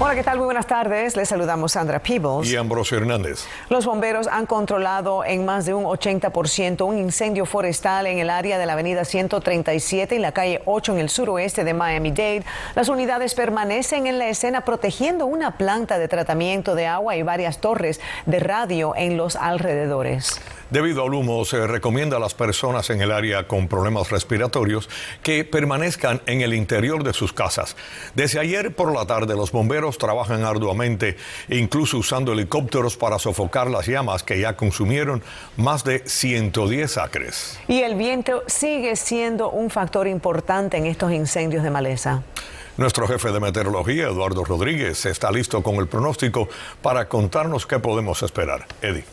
Hola, ¿qué tal? Muy buenas tardes. Les saludamos Sandra Peebles. Y Ambrosio Hernández. Los bomberos han controlado en más de un 80% un incendio forestal en el área de la avenida 137 y la calle 8 en el suroeste de Miami-Dade. Las unidades permanecen en la escena protegiendo una planta de tratamiento de agua y varias torres de radio en los alrededores. Debido al humo, se recomienda a las personas en el área con problemas respiratorios que permanezcan en el interior de sus casas. Desde ayer por la tarde, los bomberos trabajan arduamente, incluso usando helicópteros para sofocar las llamas que ya consumieron más de 110 acres. Y el viento sigue siendo un factor importante en estos incendios de maleza. Nuestro jefe de meteorología, Eduardo Rodríguez, está listo con el pronóstico para contarnos qué podemos esperar. Eddie.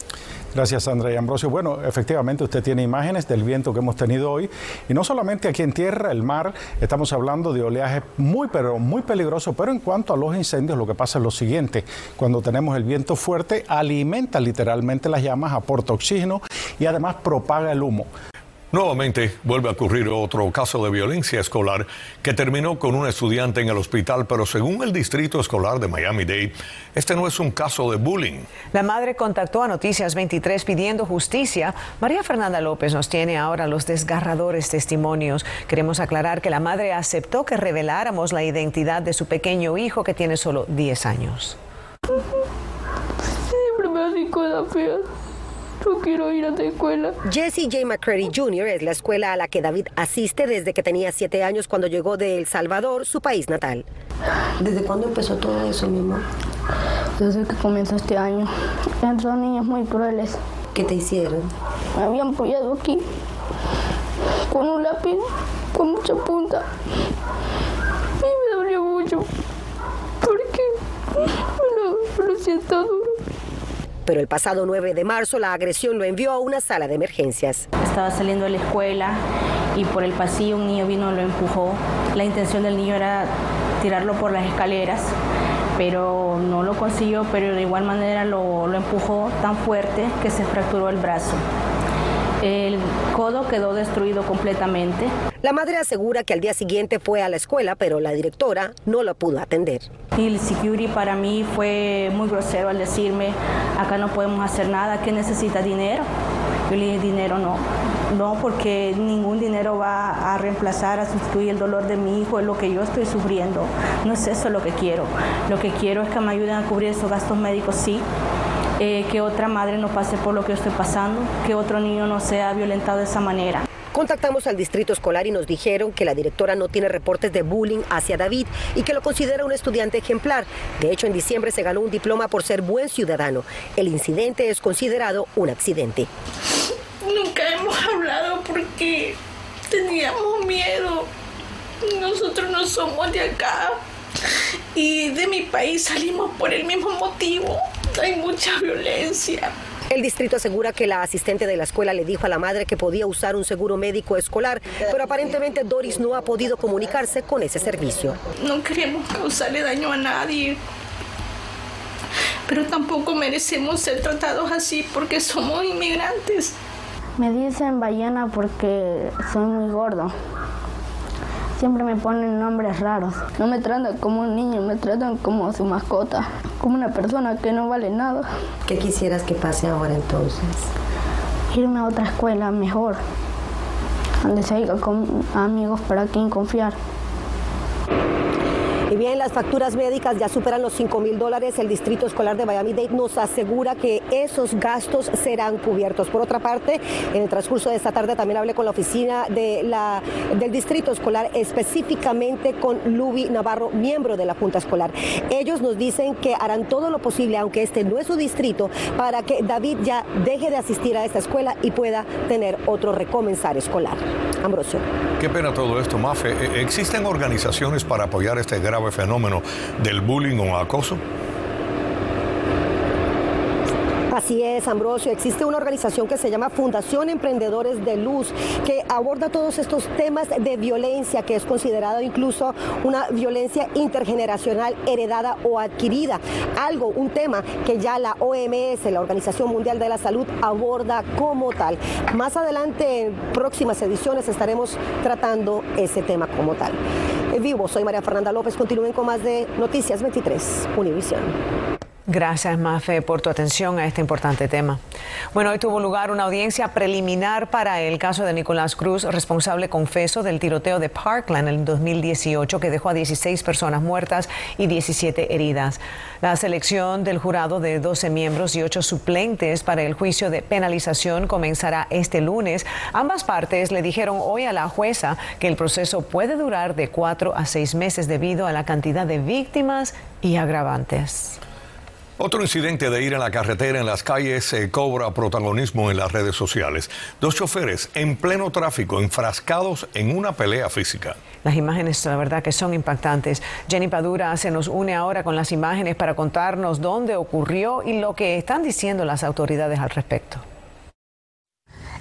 Gracias, Sandra y Ambrosio. Bueno, efectivamente usted tiene imágenes del viento que hemos tenido hoy y no solamente aquí en tierra, el mar, estamos hablando de oleaje muy, pero muy peligroso, pero en cuanto a los incendios, lo que pasa es lo siguiente, cuando tenemos el viento fuerte, alimenta literalmente las llamas, aporta oxígeno y además propaga el humo. Nuevamente vuelve a ocurrir otro caso de violencia escolar que terminó con un estudiante en el hospital, pero según el Distrito Escolar de Miami-Dade, este no es un caso de bullying. La madre contactó a Noticias 23 pidiendo justicia. María Fernanda López nos tiene ahora los desgarradores testimonios. Queremos aclarar que la madre aceptó que reveláramos la identidad de su pequeño hijo que tiene solo 10 años. Siempre me hacen cosas feas. No quiero ir a la escuela. Jesse J. McCready Jr. es la escuela a la que David asiste desde que tenía siete años cuando llegó de El Salvador, su país natal. ¿Desde cuándo empezó todo eso, mi amor? Desde que comenzó este año. Son niños muy crueles. ¿Qué te hicieron? Me habían apoyado aquí con un lápiz con mucha punta. Y me dolió mucho. Porque me lo, lo siento duro pero el pasado 9 de marzo la agresión lo envió a una sala de emergencias. Estaba saliendo de la escuela y por el pasillo un niño vino y lo empujó. La intención del niño era tirarlo por las escaleras, pero no lo consiguió, pero de igual manera lo, lo empujó tan fuerte que se fracturó el brazo. El codo quedó destruido completamente. La madre asegura que al día siguiente fue a la escuela, pero la directora no lo pudo atender. Y el security para mí fue muy grosero al decirme, acá no podemos hacer nada, ¿qué necesita dinero? Yo le dije, dinero no. No, porque ningún dinero va a reemplazar, a sustituir el dolor de mi hijo, es lo que yo estoy sufriendo. No es eso lo que quiero. Lo que quiero es que me ayuden a cubrir esos gastos médicos, sí, eh, que otra madre no pase por lo que yo estoy pasando, que otro niño no sea violentado de esa manera. Contactamos al distrito escolar y nos dijeron que la directora no tiene reportes de bullying hacia David y que lo considera un estudiante ejemplar. De hecho, en diciembre se ganó un diploma por ser buen ciudadano. El incidente es considerado un accidente. Nunca hemos hablado porque teníamos miedo. Nosotros no somos de acá y de mi país salimos por el mismo motivo. Hay mucha violencia. El distrito asegura que la asistente de la escuela le dijo a la madre que podía usar un seguro médico escolar, pero aparentemente Doris no ha podido comunicarse con ese servicio. No queremos causarle daño a nadie, pero tampoco merecemos ser tratados así porque somos inmigrantes. Me dicen ballena porque soy muy gordo. Siempre me ponen nombres raros. No me tratan como un niño, me tratan como su mascota, como una persona que no vale nada. ¿Qué quisieras que pase ahora entonces? Irme a otra escuela mejor, donde se con amigos para quien confiar. Bien, las facturas médicas ya superan los 5 mil dólares. El Distrito Escolar de Miami-Dade nos asegura que esos gastos serán cubiertos. Por otra parte, en el transcurso de esta tarde también hablé con la oficina del Distrito Escolar, específicamente con Luby Navarro, miembro de la Junta Escolar. Ellos nos dicen que harán todo lo posible, aunque este no es su distrito, para que David ya deje de asistir a esta escuela y pueda tener otro recomenzar escolar. Ambrosio. Qué pena todo esto, Mafe. ¿E-, ¿Existen organizaciones para apoyar este grave fenómeno del bullying o acoso? Así es, Ambrosio. Existe una organización que se llama Fundación Emprendedores de Luz, que aborda todos estos temas de violencia, que es considerado incluso una violencia intergeneracional heredada o adquirida. Algo, un tema que ya la OMS, la Organización Mundial de la Salud, aborda como tal. Más adelante, en próximas ediciones, estaremos tratando ese tema como tal. Vivo, soy María Fernanda López. Continúen con más de Noticias 23, Univisión. Gracias, Mafe, por tu atención a este importante tema. Bueno, hoy tuvo lugar una audiencia preliminar para el caso de Nicolás Cruz, responsable confeso del tiroteo de Parkland en 2018, que dejó a 16 personas muertas y 17 heridas. La selección del jurado de 12 miembros y 8 suplentes para el juicio de penalización comenzará este lunes. Ambas partes le dijeron hoy a la jueza que el proceso puede durar de 4 a 6 meses debido a la cantidad de víctimas y agravantes. Otro incidente de ir en la carretera en las calles cobra protagonismo en las redes sociales. Dos choferes en pleno tráfico enfrascados en una pelea física. Las imágenes, la verdad, que son impactantes. Jenny Padura se nos une ahora con las imágenes para contarnos dónde ocurrió y lo que están diciendo las autoridades al respecto.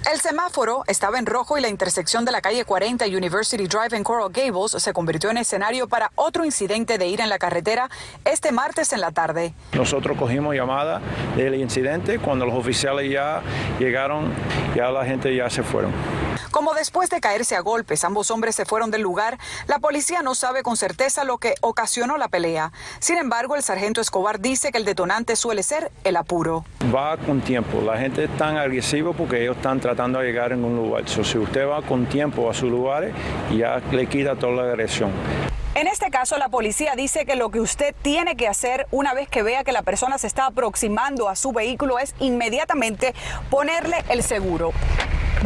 El semáforo estaba en rojo y la intersección de la calle 40 y University Drive en Coral Gables se convirtió en escenario para otro incidente de ira en la carretera este martes en la tarde. Nosotros cogimos llamada del incidente. Cuando los oficiales ya llegaron, ya la gente ya se fueron. Como después de caerse a golpes, ambos hombres se fueron del lugar, la policía no sabe con certeza lo que ocasionó la pelea. Sin embargo, el sargento Escobar dice que el detonante suele ser el apuro. Va con tiempo. La gente es tan agresiva porque ellos están tratando de llegar en un lugar. So, si usted va con tiempo a sus lugares, ya le quita toda la agresión. En este caso, la policía dice que lo que usted tiene que hacer una vez que vea que la persona se está aproximando a su vehículo es inmediatamente ponerle el seguro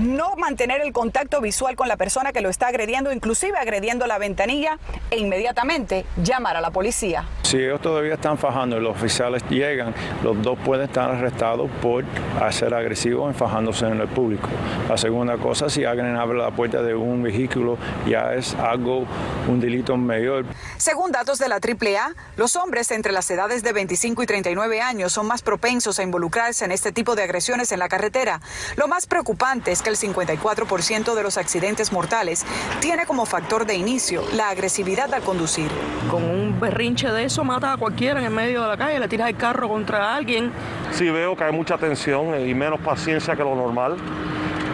no mantener el contacto visual con la persona que lo está agrediendo, inclusive agrediendo la ventanilla, e inmediatamente llamar a la policía. Si ellos todavía están fajando y los oficiales llegan, los dos pueden estar arrestados por ser agresivos enfajándose en el público. La segunda cosa, si alguien abre la puerta de un vehículo, ya es algo, un delito mayor. Según datos de la AAA, los hombres entre las edades de 25 y 39 años son más propensos a involucrarse en este tipo de agresiones en la carretera. Lo más preocupante es que el 54% de los accidentes mortales tiene como factor de inicio la agresividad al conducir. Con un berrinche de eso mata a cualquiera en el medio de la calle, le tiras el carro contra alguien. Sí veo que hay mucha tensión y menos paciencia que lo normal.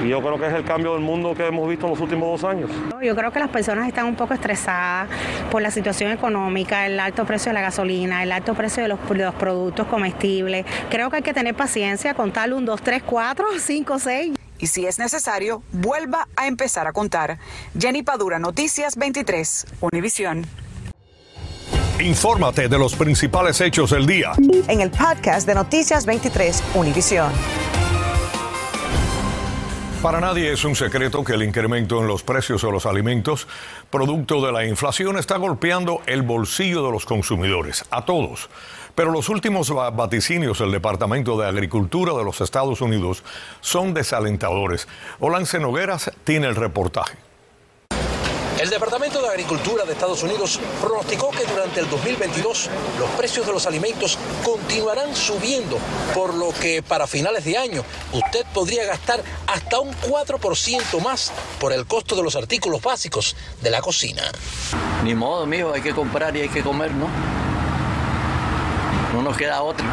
Y yo creo que es el cambio del mundo que hemos visto en los últimos dos años. Yo creo que las personas están un poco estresadas por la situación económica, el alto precio de la gasolina, el alto precio de los, de los productos comestibles. Creo que hay que tener paciencia, contar un, dos, tres, cuatro, cinco, seis y si es necesario, vuelva a empezar a contar. Jenny Padura, Noticias 23, Univisión. Infórmate de los principales hechos del día. En el podcast de Noticias 23, Univisión. Para nadie es un secreto que el incremento en los precios de los alimentos, producto de la inflación, está golpeando el bolsillo de los consumidores, a todos. Pero los últimos vaticinios del Departamento de Agricultura de los Estados Unidos son desalentadores. Olance Nogueras tiene el reportaje. El Departamento de Agricultura de Estados Unidos pronosticó que durante el 2022 los precios de los alimentos continuarán subiendo, por lo que para finales de año usted podría gastar hasta un 4% más por el costo de los artículos básicos de la cocina. Ni modo, mijo, hay que comprar y hay que comer, ¿no? No nos queda otra.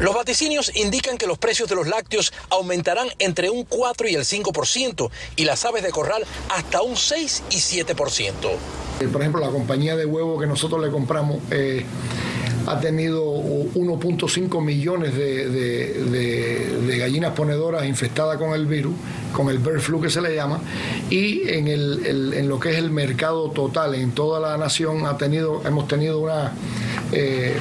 Los vaticinios indican que los precios de los lácteos aumentarán entre un 4 y el 5% y las aves de corral hasta un 6 y 7%. Eh, por ejemplo, la compañía de huevo que nosotros le compramos eh, ha tenido 1.5 millones de, gallinas ponedoras infectadas con el virus, con el bird flu que se le llama, y en, en lo que es el mercado total, en toda la nación ha tenido, hemos tenido una... Eh,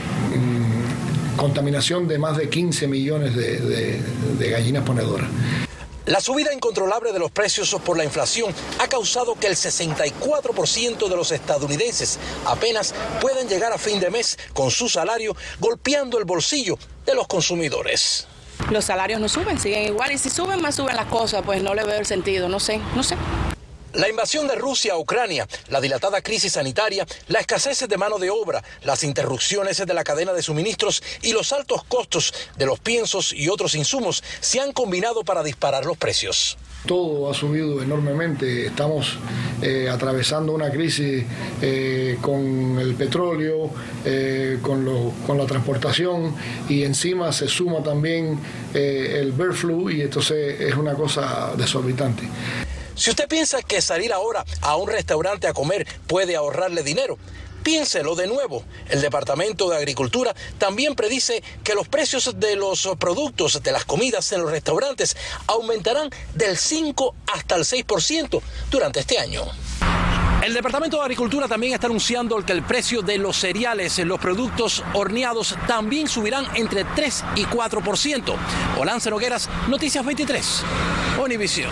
contaminación de más de 15 millones de, gallinas ponedoras. La subida incontrolable de los precios por la inflación ha causado que el 64% de los estadounidenses apenas puedan llegar a fin de mes con su salario golpeando el bolsillo de los consumidores. Los salarios no suben, siguen igual y si suben más suben las cosas, pues no le veo el sentido, no sé, no sé. La invasión de Rusia a Ucrania, la dilatada crisis sanitaria, la escasez de mano de obra, las interrupciones de la cadena de suministros y los altos costos de los piensos y otros insumos se han combinado para disparar los precios. Todo ha subido enormemente. Estamos eh, atravesando una crisis eh, con el petróleo, eh, con, con, la transportación y encima se suma también el bird flu y entonces es una cosa desorbitante. Si usted piensa que salir ahora a un restaurante a comer puede ahorrarle dinero, Piénselo de nuevo. El Departamento de Agricultura también predice que los precios de los productos de las comidas en los restaurantes aumentarán del 5 hasta el 6% durante este año. El Departamento de Agricultura también está anunciando que el precio de los cereales, los productos horneados, también subirán entre 3 y 4%. Olance Nogueras, Noticias 23, Univisión.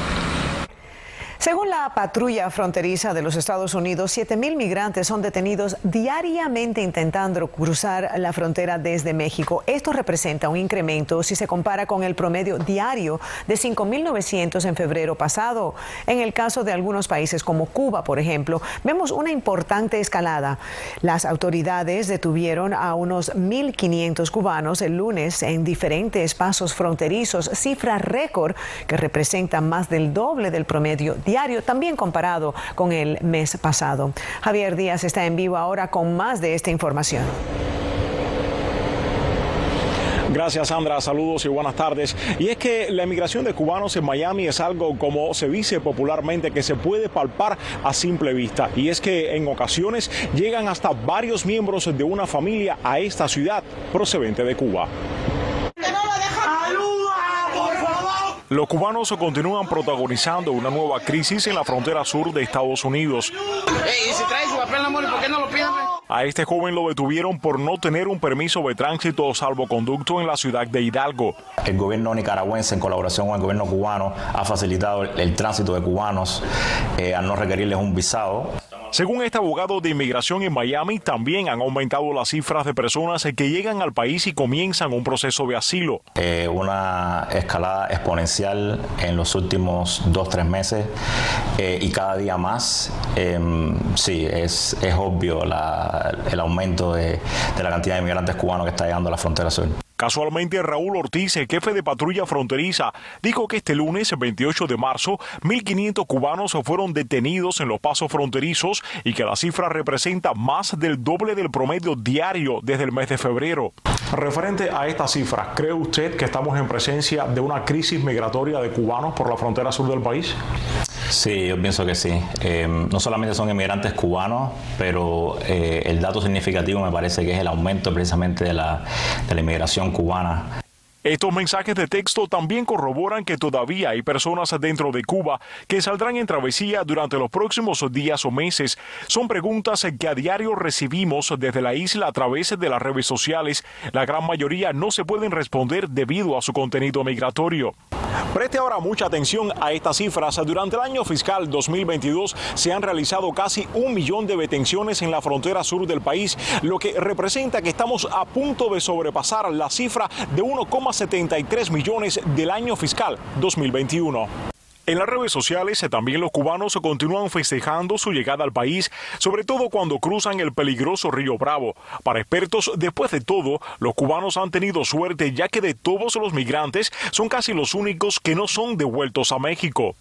Según la patrulla fronteriza de los Estados Unidos, 7.000 migrantes son detenidos diariamente intentando cruzar la frontera desde México. Esto representa un incremento si se compara con el promedio diario de 5.900 en febrero pasado. En el caso de algunos países como Cuba, por ejemplo, vemos una importante escalada. Las autoridades detuvieron a unos 1.500 cubanos el lunes en diferentes pasos fronterizos, cifra récord que representa más del doble del promedio diario diario, también comparado con el mes pasado. Javier Díaz está en vivo ahora con más de esta información. Gracias Sandra, saludos y buenas tardes. Y es que la emigración de cubanos en Miami es algo como se dice popularmente que se puede palpar a simple vista. Y es que en ocasiones llegan hasta varios miembros de una familia a esta ciudad procedente de Cuba. Los cubanos continúan protagonizando una nueva crisis en la frontera sur de Estados Unidos. A este joven lo detuvieron por no tener un permiso de tránsito o salvoconducto en la ciudad de Hidalgo. El gobierno nicaragüense, en colaboración con el gobierno cubano, ha facilitado el, tránsito de cubanos eh, al no requerirles un visado. Según este abogado de inmigración en Miami, también han aumentado las cifras de personas que llegan al país y comienzan un proceso de asilo. Eh, una escalada exponencial en los últimos dos, tres meses eh, y cada día más. Em, sí, es, es obvio el aumento de, de la cantidad de inmigrantes cubanos que está llegando a la frontera sur. Casualmente, Raúl Ortiz, jefe de patrulla fronteriza, dijo que este lunes, 28 de marzo, 1.500 cubanos fueron detenidos en los pasos fronterizos y que la cifra representa más del doble del promedio diario desde el mes de febrero. Referente a esta cifra, ¿cree usted que estamos en presencia de una crisis migratoria de cubanos por la frontera sur del país? Sí, yo pienso que sí. Eh, no solamente son inmigrantes cubanos, pero eh, el dato significativo me parece que es el aumento precisamente de la, de la inmigración 古巴 Estos mensajes de texto también corroboran que todavía hay personas dentro de Cuba que saldrán en travesía durante los próximos días o meses. Son preguntas que a diario recibimos desde la isla a través de las redes sociales. La gran mayoría no se pueden responder debido a su contenido migratorio. Preste ahora mucha atención a estas cifras. Durante el año fiscal 2022 se han realizado casi un millón de detenciones en la frontera sur del país, lo que representa que estamos a punto de sobrepasar la cifra de 1,5 73 millones del año fiscal 2021. En las redes sociales también los cubanos continúan festejando su llegada al país, sobre todo cuando cruzan el peligroso río Bravo. Para expertos, después de todo, los cubanos han tenido suerte ya que de todos los migrantes son casi los únicos que no son devueltos a México.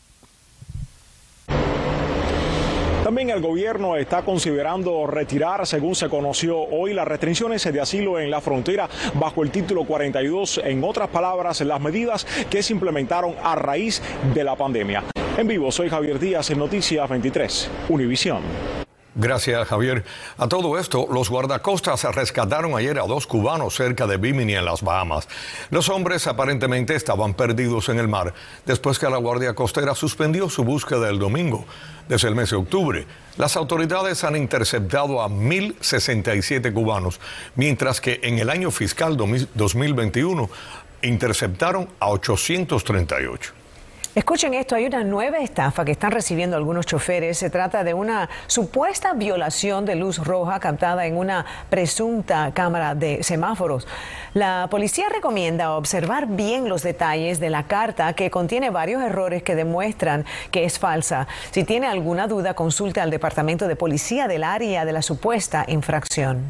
También el gobierno está considerando retirar, según se conoció hoy, las restricciones de asilo en la frontera bajo el título 42. En otras palabras, las medidas que se implementaron a raíz de la pandemia. En vivo, soy Javier Díaz en Noticias 23, Univisión. Gracias, Javier. A todo esto, los guardacostas rescataron ayer a dos cubanos cerca de Bimini, en las Bahamas. Los hombres aparentemente estaban perdidos en el mar después que la Guardia Costera suspendió su búsqueda el domingo. Desde el mes de octubre, las autoridades han interceptado a 1.067 cubanos, mientras que en el año fiscal 2021 interceptaron a 838. Escuchen esto, hay una nueva estafa que están recibiendo algunos choferes. Se trata de una supuesta violación de luz roja captada en una presunta cámara de semáforos. La policía recomienda observar bien los detalles de la carta que contiene varios errores que demuestran que es falsa. Si tiene alguna duda, consulte al Departamento de Policía del área de la supuesta infracción.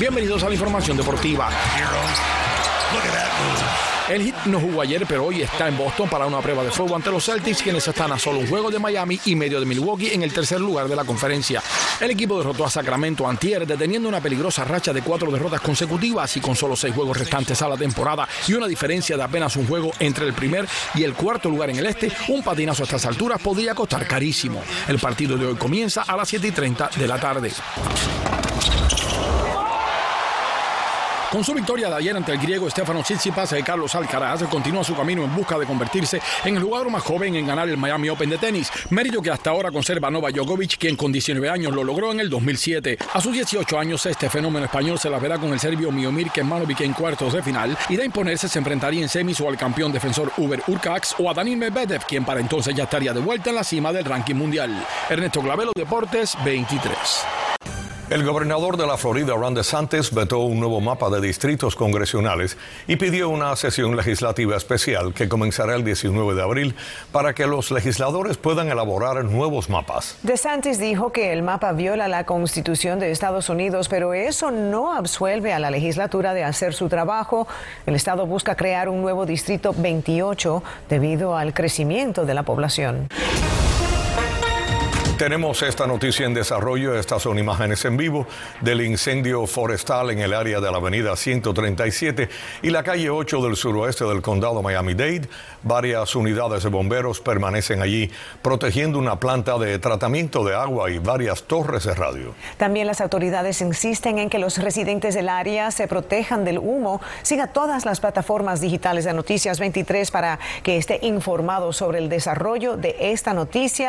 Bienvenidos a la información deportiva. El Heat no jugó ayer, pero hoy está en Boston para una prueba de fuego ante los Celtics, quienes están a solo un juego de Miami y medio de Milwaukee en el tercer lugar de la conferencia. El equipo derrotó a Sacramento antier, deteniendo una peligrosa racha de cuatro derrotas consecutivas y con solo seis juegos restantes a la temporada y una diferencia de apenas un juego entre el primer y el cuarto lugar en el este, un patinazo a estas alturas podría costar carísimo. El partido de hoy comienza a las 7 y 30 de la tarde. Con su victoria de ayer ante el griego Stefano Tsitsipas, y Carlos Alcaraz continúa su camino en busca de convertirse en el jugador más joven en ganar el Miami Open de tenis, mérito que hasta ahora conserva Nova Djokovic, quien con 19 años lo logró en el 2007. A sus 18 años, este fenómeno español se la verá con el serbio Miomir Kemanovic en cuartos de final y de imponerse se enfrentaría en semis o al campeón defensor Uber Urcax o a Daniel Medvedev, quien para entonces ya estaría de vuelta en la cima del ranking mundial. Ernesto Clavelo, Deportes 23. El gobernador de la Florida, Ron DeSantis, vetó un nuevo mapa de distritos congresionales y pidió una sesión legislativa especial que comenzará el 19 de abril para que los legisladores puedan elaborar nuevos mapas. DeSantis dijo que el mapa viola la Constitución de Estados Unidos, pero eso no absuelve a la legislatura de hacer su trabajo. El Estado busca crear un nuevo distrito 28 debido al crecimiento de la población. Tenemos esta noticia en desarrollo. Estas son imágenes en vivo del incendio forestal en el área de la avenida 137 y la calle 8 del suroeste del condado Miami-Dade. Varias unidades de bomberos permanecen allí protegiendo una planta de tratamiento de agua y varias torres de radio. También las autoridades insisten en que los residentes del área se protejan del humo. Siga todas las plataformas digitales de Noticias 23 para que esté informado sobre el desarrollo de esta noticia.